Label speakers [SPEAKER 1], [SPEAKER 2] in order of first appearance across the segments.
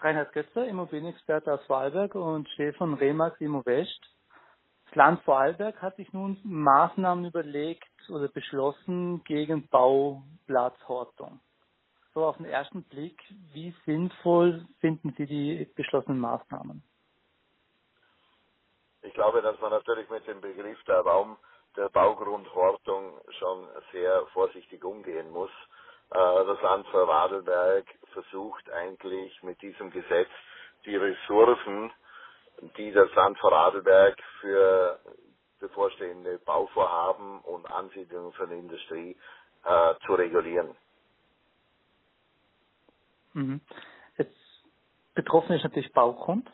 [SPEAKER 1] Reinhard Götzer, Immobilienexperte aus Vorarlberg und Chef von Remax Immo West. Das Land Vorarlberg hat sich nun Maßnahmen überlegt oder beschlossen gegen Bauplatzhortung. So auf den ersten Blick, wie sinnvoll finden Sie die beschlossenen Maßnahmen?
[SPEAKER 2] Ich glaube, dass man natürlich mit dem Begriff der Raum der Baugrundhortung schon sehr vorsichtig umgehen muss. Äh, das Land Vorarlberg versucht eigentlich mit diesem Gesetz die Ressourcen, die das Land Vorarlberg für bevorstehende Bauvorhaben und Ansiedlungen von Industrie äh, zu regulieren.
[SPEAKER 1] Mhm. Jetzt betroffen ist natürlich Baugrund.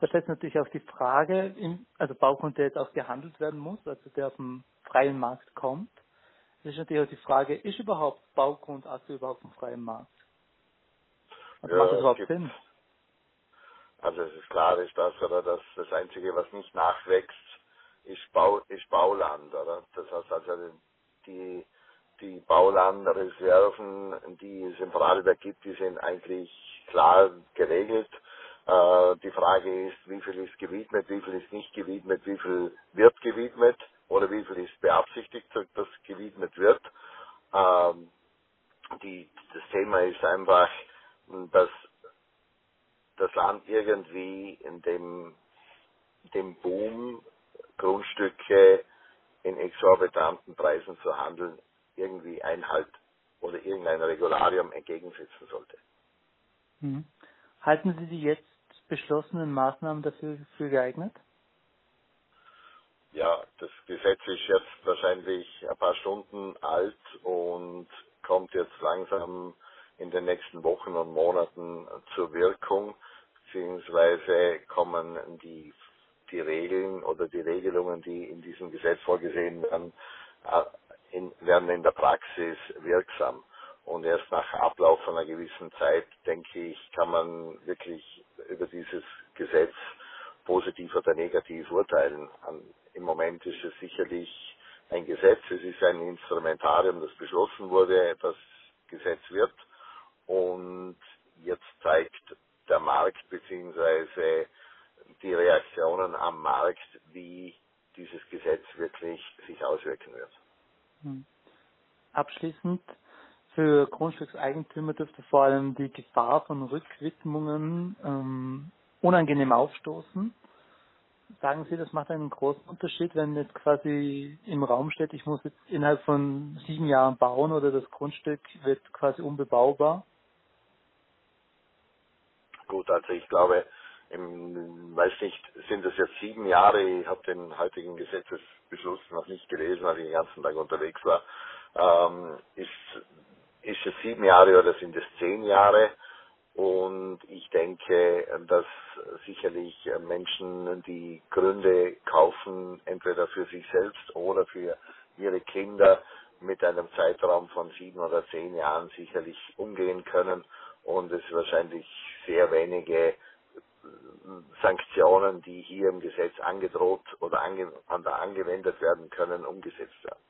[SPEAKER 1] Da stellt natürlich auch die Frage, also Baugrund, der jetzt auch gehandelt werden muss, also der auf dem freien Markt kommt. Das ist natürlich auch die Frage, ist überhaupt Baugrund aktuell überhaupt im freien Markt?
[SPEAKER 2] Also ja, macht das überhaupt Sinn? Also es ist klar, ist das, oder das, das Einzige, was nicht nachwächst, ist, Bau, ist Bauland, oder? Das heißt also, die, die Baulandreserven, die es im Vorarlberg gibt, die sind eigentlich klar geregelt. Äh, die Frage ist, wie viel ist gewidmet, wie viel ist nicht gewidmet, wie viel wird gewidmet oder wie viel ist beabsichtigt, dass gewidmet wird. Ähm, die, das Thema ist einfach, dass das Land irgendwie in dem, dem Boom, Grundstücke in exorbitanten Preisen zu handeln, irgendwie Einhalt oder irgendein Regularium entgegensetzen sollte.
[SPEAKER 1] Mhm. Halten Sie die jetzt beschlossenen Maßnahmen dafür für geeignet?
[SPEAKER 2] Ja, das Gesetz ist jetzt wahrscheinlich ein paar Stunden alt und kommt jetzt langsam in den nächsten Wochen und Monaten zur Wirkung, beziehungsweise kommen die, die Regeln oder die Regelungen, die in diesem Gesetz vorgesehen werden, äh, in, werden in der Praxis wirksam. Und erst nach Ablauf einer gewissen Zeit, denke ich, kann man wirklich über dieses Gesetz positiv oder negativ urteilen. Im Moment ist es sicherlich ein Gesetz, es ist ein Instrumentarium, das beschlossen wurde, das Gesetz wird. Und jetzt zeigt der Markt bzw. die Reaktionen am Markt, wie dieses Gesetz wirklich sich auswirken wird. Hm.
[SPEAKER 1] Abschließend für Grundstückseigentümer dürfte vor allem die Gefahr von Rückwidmungen ähm, unangenehm aufstoßen. Sagen Sie, das macht einen großen Unterschied, wenn jetzt quasi im Raum steht, ich muss jetzt innerhalb von sieben Jahren bauen oder das Grundstück wird quasi unbebaubar?
[SPEAKER 2] Gut, also ich glaube, im, weiß nicht, sind es jetzt sieben Jahre, ich habe den heutigen Gesetzesbeschluss noch nicht gelesen, weil ich den ganzen Tag unterwegs war, ähm, ist ist es sieben Jahre oder sind es zehn Jahre? Und ich denke, dass sicherlich Menschen, die Gründe kaufen, entweder für sich selbst oder für ihre Kinder, mit einem Zeitraum von sieben oder zehn Jahren sicherlich umgehen können und es wahrscheinlich sehr wenige Sanktionen, die hier im Gesetz angedroht oder ange, angewendet werden können, umgesetzt werden.